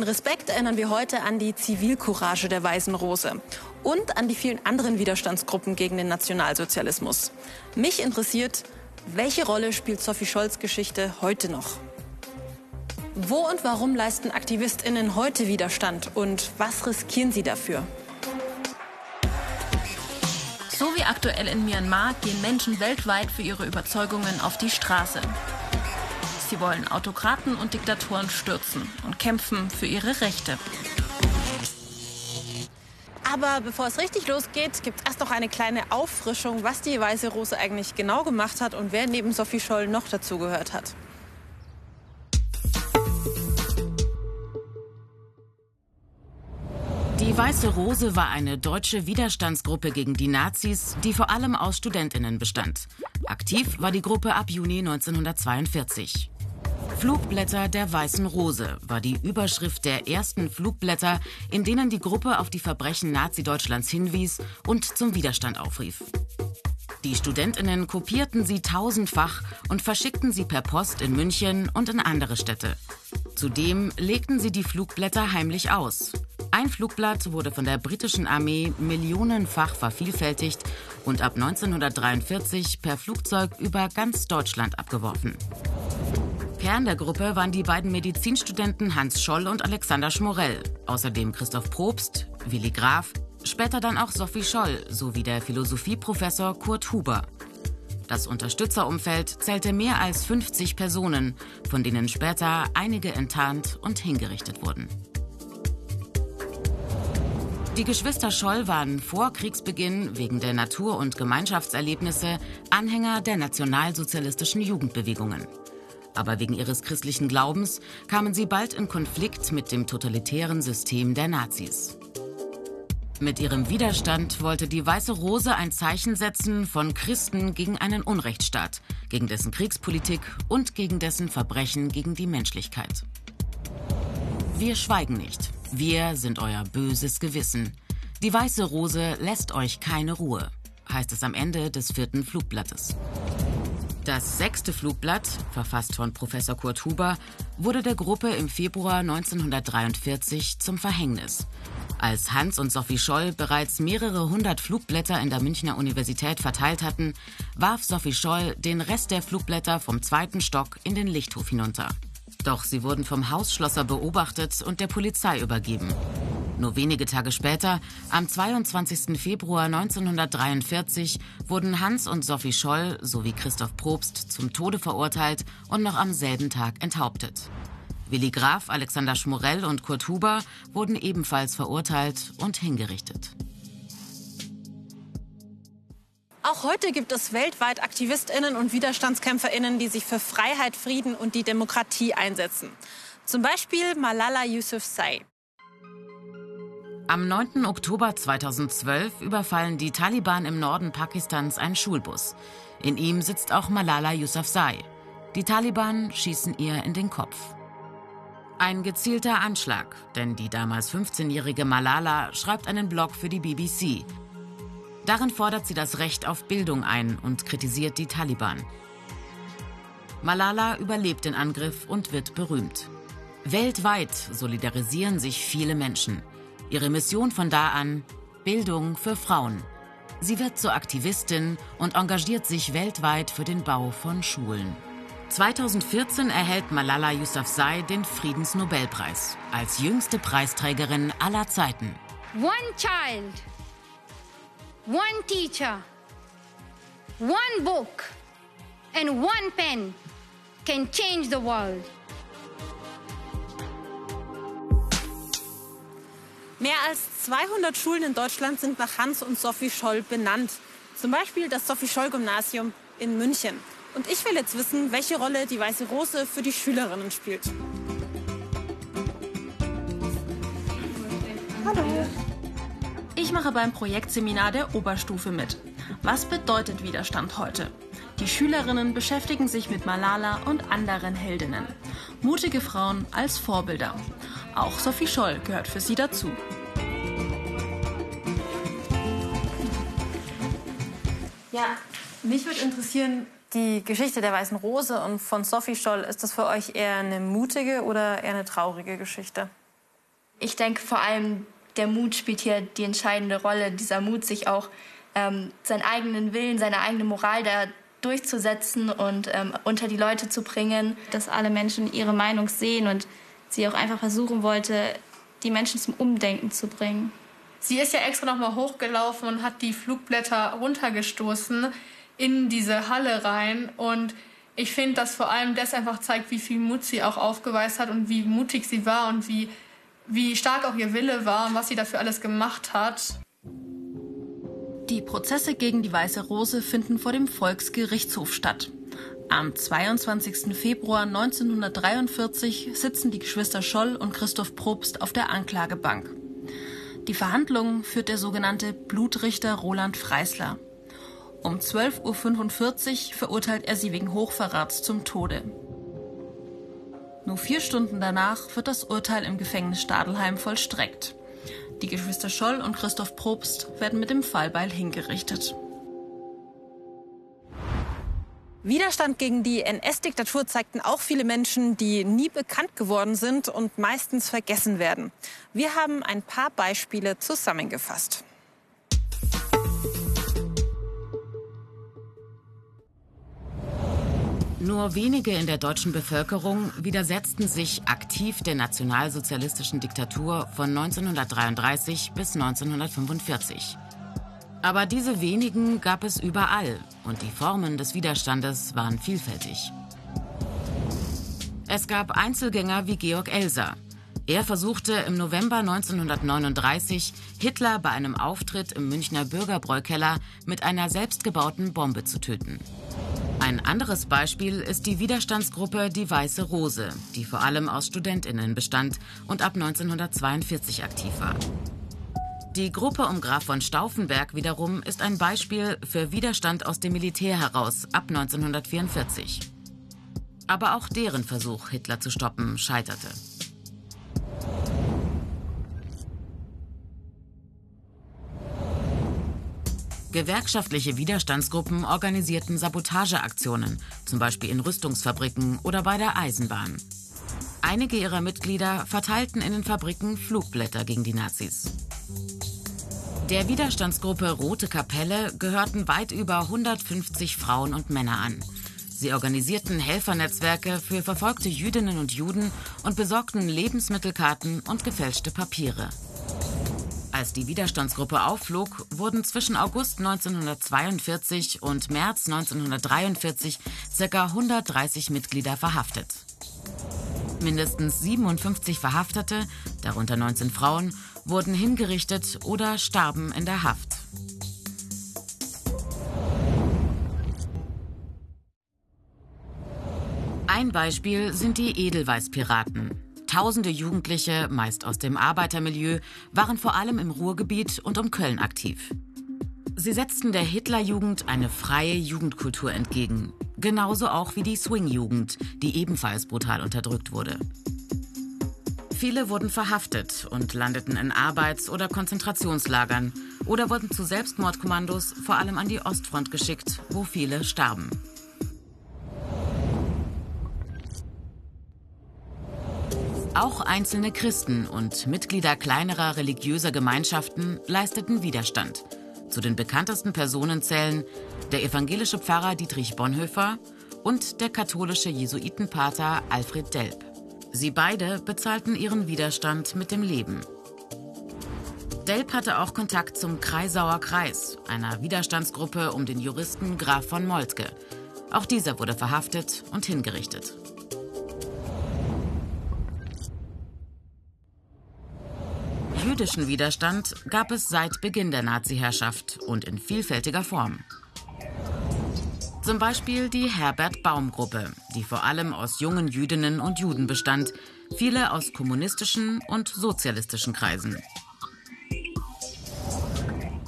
In Respekt erinnern wir heute an die Zivilcourage der Weißen Rose und an die vielen anderen Widerstandsgruppen gegen den Nationalsozialismus. Mich interessiert, welche Rolle spielt Sophie Scholz Geschichte heute noch? Wo und warum leisten AktivistInnen heute Widerstand und was riskieren sie dafür? So wie aktuell in Myanmar gehen Menschen weltweit für ihre Überzeugungen auf die Straße. Sie wollen Autokraten und Diktatoren stürzen und kämpfen für ihre Rechte. Aber bevor es richtig losgeht, gibt es erst noch eine kleine Auffrischung, was die Weiße Rose eigentlich genau gemacht hat und wer neben Sophie Scholl noch dazugehört hat. Die Weiße Rose war eine deutsche Widerstandsgruppe gegen die Nazis, die vor allem aus Studentinnen bestand. Aktiv war die Gruppe ab Juni 1942. Flugblätter der Weißen Rose war die Überschrift der ersten Flugblätter, in denen die Gruppe auf die Verbrechen Nazi-Deutschlands hinwies und zum Widerstand aufrief. Die Studentinnen kopierten sie tausendfach und verschickten sie per Post in München und in andere Städte. Zudem legten sie die Flugblätter heimlich aus. Ein Flugblatt wurde von der britischen Armee millionenfach vervielfältigt und ab 1943 per Flugzeug über ganz Deutschland abgeworfen. Kern der Gruppe waren die beiden Medizinstudenten Hans Scholl und Alexander Schmorell, außerdem Christoph Probst, Willi Graf, später dann auch Sophie Scholl sowie der Philosophieprofessor Kurt Huber. Das Unterstützerumfeld zählte mehr als 50 Personen, von denen später einige enttarnt und hingerichtet wurden. Die Geschwister Scholl waren vor Kriegsbeginn wegen der Natur- und Gemeinschaftserlebnisse Anhänger der nationalsozialistischen Jugendbewegungen. Aber wegen ihres christlichen Glaubens kamen sie bald in Konflikt mit dem totalitären System der Nazis. Mit ihrem Widerstand wollte die Weiße Rose ein Zeichen setzen von Christen gegen einen Unrechtsstaat, gegen dessen Kriegspolitik und gegen dessen Verbrechen gegen die Menschlichkeit. Wir schweigen nicht. Wir sind euer böses Gewissen. Die Weiße Rose lässt euch keine Ruhe, heißt es am Ende des vierten Flugblattes. Das sechste Flugblatt, verfasst von Professor Kurt Huber, wurde der Gruppe im Februar 1943 zum Verhängnis. Als Hans und Sophie Scholl bereits mehrere hundert Flugblätter in der Münchner Universität verteilt hatten, warf Sophie Scholl den Rest der Flugblätter vom zweiten Stock in den Lichthof hinunter. Doch sie wurden vom Hausschlosser beobachtet und der Polizei übergeben. Nur wenige Tage später, am 22. Februar 1943, wurden Hans und Sophie Scholl sowie Christoph Probst zum Tode verurteilt und noch am selben Tag enthauptet. Willi Graf, Alexander Schmorell und Kurt Huber wurden ebenfalls verurteilt und hingerichtet. Auch heute gibt es weltweit AktivistInnen und WiderstandskämpferInnen, die sich für Freiheit, Frieden und die Demokratie einsetzen. Zum Beispiel Malala Yousafzai. Am 9. Oktober 2012 überfallen die Taliban im Norden Pakistans einen Schulbus. In ihm sitzt auch Malala Yousafzai. Die Taliban schießen ihr in den Kopf. Ein gezielter Anschlag, denn die damals 15-jährige Malala schreibt einen Blog für die BBC. Darin fordert sie das Recht auf Bildung ein und kritisiert die Taliban. Malala überlebt den Angriff und wird berühmt. Weltweit solidarisieren sich viele Menschen. Ihre Mission von da an Bildung für Frauen. Sie wird zur Aktivistin und engagiert sich weltweit für den Bau von Schulen. 2014 erhält Malala Yousafzai den Friedensnobelpreis als jüngste Preisträgerin aller Zeiten. One child, one teacher, one book and one pen can change the world. Mehr als 200 Schulen in Deutschland sind nach Hans und Sophie Scholl benannt. Zum Beispiel das Sophie Scholl Gymnasium in München. Und ich will jetzt wissen, welche Rolle die Weiße Rose für die Schülerinnen spielt. Hallo. Ich mache beim Projektseminar der Oberstufe mit. Was bedeutet Widerstand heute? Die Schülerinnen beschäftigen sich mit Malala und anderen Heldinnen. Mutige Frauen als Vorbilder. Auch Sophie Scholl gehört für sie dazu. Ja, mich würde interessieren, die Geschichte der Weißen Rose und von Sophie Scholl, ist das für euch eher eine mutige oder eher eine traurige Geschichte? Ich denke vor allem, der Mut spielt hier die entscheidende Rolle. Dieser Mut, sich auch ähm, seinen eigenen Willen, seine eigene Moral da durchzusetzen und ähm, unter die Leute zu bringen. Dass alle Menschen ihre Meinung sehen und sie auch einfach versuchen wollte, die Menschen zum Umdenken zu bringen. Sie ist ja extra nochmal hochgelaufen und hat die Flugblätter runtergestoßen in diese Halle rein. Und ich finde, dass vor allem das einfach zeigt, wie viel Mut sie auch aufgeweist hat und wie mutig sie war und wie, wie stark auch ihr Wille war und was sie dafür alles gemacht hat. Die Prozesse gegen die Weiße Rose finden vor dem Volksgerichtshof statt. Am 22. Februar 1943 sitzen die Geschwister Scholl und Christoph Probst auf der Anklagebank. Die Verhandlungen führt der sogenannte Blutrichter Roland Freisler. Um 12.45 Uhr verurteilt er sie wegen Hochverrats zum Tode. Nur vier Stunden danach wird das Urteil im Gefängnis Stadelheim vollstreckt. Die Geschwister Scholl und Christoph Probst werden mit dem Fallbeil hingerichtet. Widerstand gegen die NS-Diktatur zeigten auch viele Menschen, die nie bekannt geworden sind und meistens vergessen werden. Wir haben ein paar Beispiele zusammengefasst. Nur wenige in der deutschen Bevölkerung widersetzten sich aktiv der nationalsozialistischen Diktatur von 1933 bis 1945. Aber diese wenigen gab es überall und die Formen des Widerstandes waren vielfältig. Es gab Einzelgänger wie Georg Elser. Er versuchte im November 1939 Hitler bei einem Auftritt im Münchner Bürgerbräukeller mit einer selbstgebauten Bombe zu töten. Ein anderes Beispiel ist die Widerstandsgruppe Die Weiße Rose, die vor allem aus Studentinnen bestand und ab 1942 aktiv war. Die Gruppe um Graf von Stauffenberg wiederum ist ein Beispiel für Widerstand aus dem Militär heraus ab 1944. Aber auch deren Versuch, Hitler zu stoppen, scheiterte. Gewerkschaftliche Widerstandsgruppen organisierten Sabotageaktionen, zum Beispiel in Rüstungsfabriken oder bei der Eisenbahn. Einige ihrer Mitglieder verteilten in den Fabriken Flugblätter gegen die Nazis. Der Widerstandsgruppe Rote Kapelle gehörten weit über 150 Frauen und Männer an. Sie organisierten Helfernetzwerke für verfolgte Jüdinnen und Juden und besorgten Lebensmittelkarten und gefälschte Papiere. Als die Widerstandsgruppe aufflog, wurden zwischen August 1942 und März 1943 ca. 130 Mitglieder verhaftet. Mindestens 57 Verhaftete, darunter 19 Frauen, wurden hingerichtet oder starben in der Haft. Ein Beispiel sind die Edelweißpiraten. Tausende Jugendliche, meist aus dem Arbeitermilieu, waren vor allem im Ruhrgebiet und um Köln aktiv. Sie setzten der Hitlerjugend eine freie Jugendkultur entgegen, genauso auch wie die Swing-Jugend, die ebenfalls brutal unterdrückt wurde. Viele wurden verhaftet und landeten in Arbeits- oder Konzentrationslagern oder wurden zu Selbstmordkommandos vor allem an die Ostfront geschickt, wo viele starben. Auch einzelne Christen und Mitglieder kleinerer religiöser Gemeinschaften leisteten Widerstand. Zu den bekanntesten Personen zählen der evangelische Pfarrer Dietrich Bonhoeffer und der katholische Jesuitenpater Alfred Delp. Sie beide bezahlten ihren Widerstand mit dem Leben. Delp hatte auch Kontakt zum Kreisauer Kreis, einer Widerstandsgruppe um den Juristen Graf von Moltke. Auch dieser wurde verhaftet und hingerichtet. Jüdischen Widerstand gab es seit Beginn der Nazi-Herrschaft und in vielfältiger Form. Zum Beispiel die Herbert Baum Gruppe, die vor allem aus jungen Jüdinnen und Juden bestand, viele aus kommunistischen und sozialistischen Kreisen.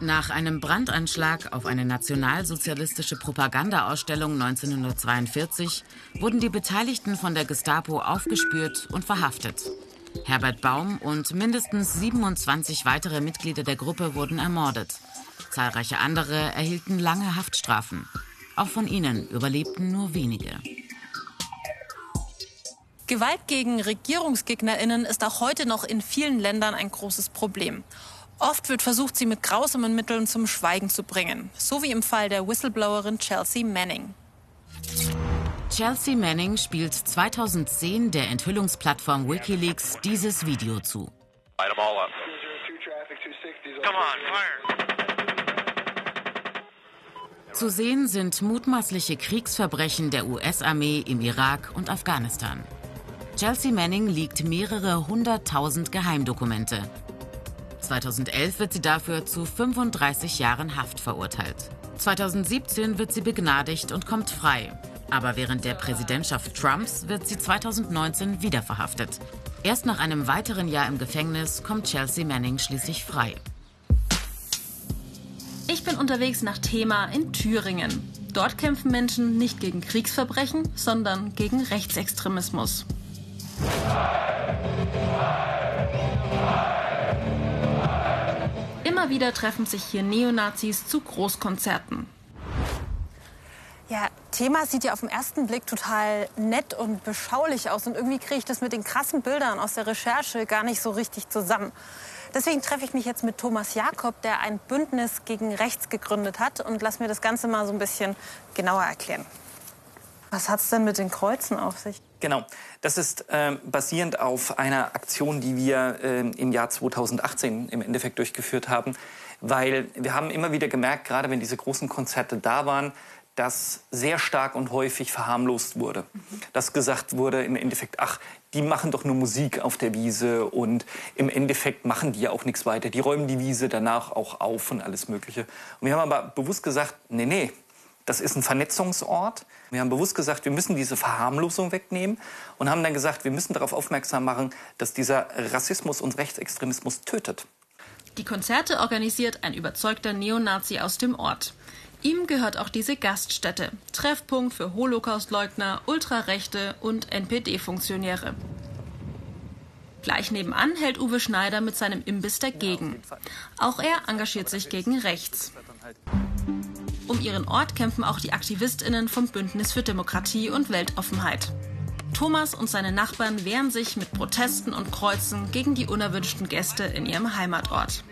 Nach einem Brandanschlag auf eine nationalsozialistische Propagandaausstellung 1942 wurden die Beteiligten von der Gestapo aufgespürt und verhaftet. Herbert Baum und mindestens 27 weitere Mitglieder der Gruppe wurden ermordet. Zahlreiche andere erhielten lange Haftstrafen. Auch von ihnen überlebten nur wenige. Gewalt gegen RegierungsgegnerInnen ist auch heute noch in vielen Ländern ein großes Problem. Oft wird versucht, sie mit grausamen Mitteln zum Schweigen zu bringen, so wie im Fall der Whistleblowerin Chelsea Manning. Chelsea Manning spielt 2010 der Enthüllungsplattform Wikileaks dieses Video zu. Zu sehen sind mutmaßliche Kriegsverbrechen der US-Armee im Irak und Afghanistan. Chelsea Manning liegt mehrere hunderttausend Geheimdokumente. 2011 wird sie dafür zu 35 Jahren Haft verurteilt. 2017 wird sie begnadigt und kommt frei. Aber während der Präsidentschaft Trumps wird sie 2019 wieder verhaftet. Erst nach einem weiteren Jahr im Gefängnis kommt Chelsea Manning schließlich frei. Ich bin unterwegs nach Thema in Thüringen. Dort kämpfen Menschen nicht gegen Kriegsverbrechen, sondern gegen Rechtsextremismus. Immer wieder treffen sich hier Neonazis zu Großkonzerten. Ja, Thema sieht ja auf den ersten Blick total nett und beschaulich aus. Und irgendwie kriege ich das mit den krassen Bildern aus der Recherche gar nicht so richtig zusammen. Deswegen treffe ich mich jetzt mit Thomas Jakob, der ein Bündnis gegen Rechts gegründet hat. Und lass mir das Ganze mal so ein bisschen genauer erklären. Was hat es denn mit den Kreuzen auf sich? Genau, das ist äh, basierend auf einer Aktion, die wir äh, im Jahr 2018 im Endeffekt durchgeführt haben. Weil wir haben immer wieder gemerkt, gerade wenn diese großen Konzerte da waren, dass sehr stark und häufig verharmlost wurde. Dass gesagt wurde im Endeffekt, ach, die machen doch nur Musik auf der Wiese und im Endeffekt machen die ja auch nichts weiter. Die räumen die Wiese danach auch auf und alles Mögliche. Und wir haben aber bewusst gesagt, nee, nee, das ist ein Vernetzungsort. Wir haben bewusst gesagt, wir müssen diese Verharmlosung wegnehmen und haben dann gesagt, wir müssen darauf aufmerksam machen, dass dieser Rassismus und Rechtsextremismus tötet. Die Konzerte organisiert ein überzeugter Neonazi aus dem Ort. Ihm gehört auch diese Gaststätte, Treffpunkt für Holocaustleugner, Ultrarechte und NPD-Funktionäre. Gleich nebenan hält Uwe Schneider mit seinem Imbiss dagegen. Auch er engagiert sich gegen rechts. Um ihren Ort kämpfen auch die AktivistInnen vom Bündnis für Demokratie und Weltoffenheit. Thomas und seine Nachbarn wehren sich mit Protesten und Kreuzen gegen die unerwünschten Gäste in ihrem Heimatort.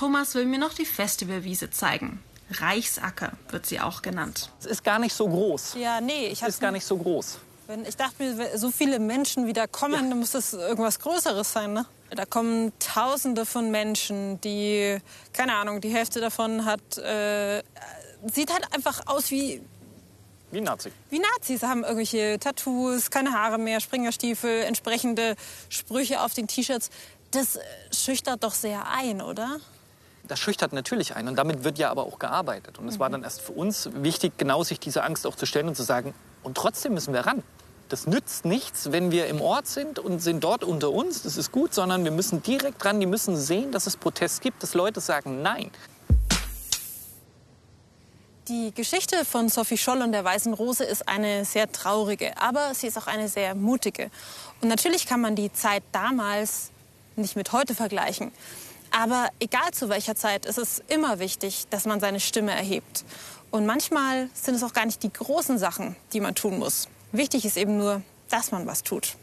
Thomas will mir noch die Festivalwiese zeigen. Reichsacker wird sie auch genannt. Es ist gar nicht so groß. Ja, nee, ich Es ist gar nicht so groß. Wenn, ich dachte mir, wenn so viele Menschen wieder kommen, dann muss das irgendwas Größeres sein, ne? Da kommen Tausende von Menschen, die, keine Ahnung, die Hälfte davon hat, äh, sieht halt einfach aus wie, Wie Nazi. wie Nazis. Haben irgendwelche Tattoos, keine Haare mehr, Springerstiefel, entsprechende Sprüche auf den T-Shirts. Das äh, schüchtert doch sehr ein, oder? Das schüchtert natürlich ein und damit wird ja aber auch gearbeitet. Und es war dann erst für uns wichtig, genau sich diese Angst auch zu stellen und zu sagen, und trotzdem müssen wir ran. Das nützt nichts, wenn wir im Ort sind und sind dort unter uns, das ist gut, sondern wir müssen direkt ran, die müssen sehen, dass es Protest gibt, dass Leute sagen Nein. Die Geschichte von Sophie Scholl und der Weißen Rose ist eine sehr traurige, aber sie ist auch eine sehr mutige. Und natürlich kann man die Zeit damals nicht mit heute vergleichen. Aber egal zu welcher Zeit, ist es immer wichtig, dass man seine Stimme erhebt. Und manchmal sind es auch gar nicht die großen Sachen, die man tun muss. Wichtig ist eben nur, dass man was tut.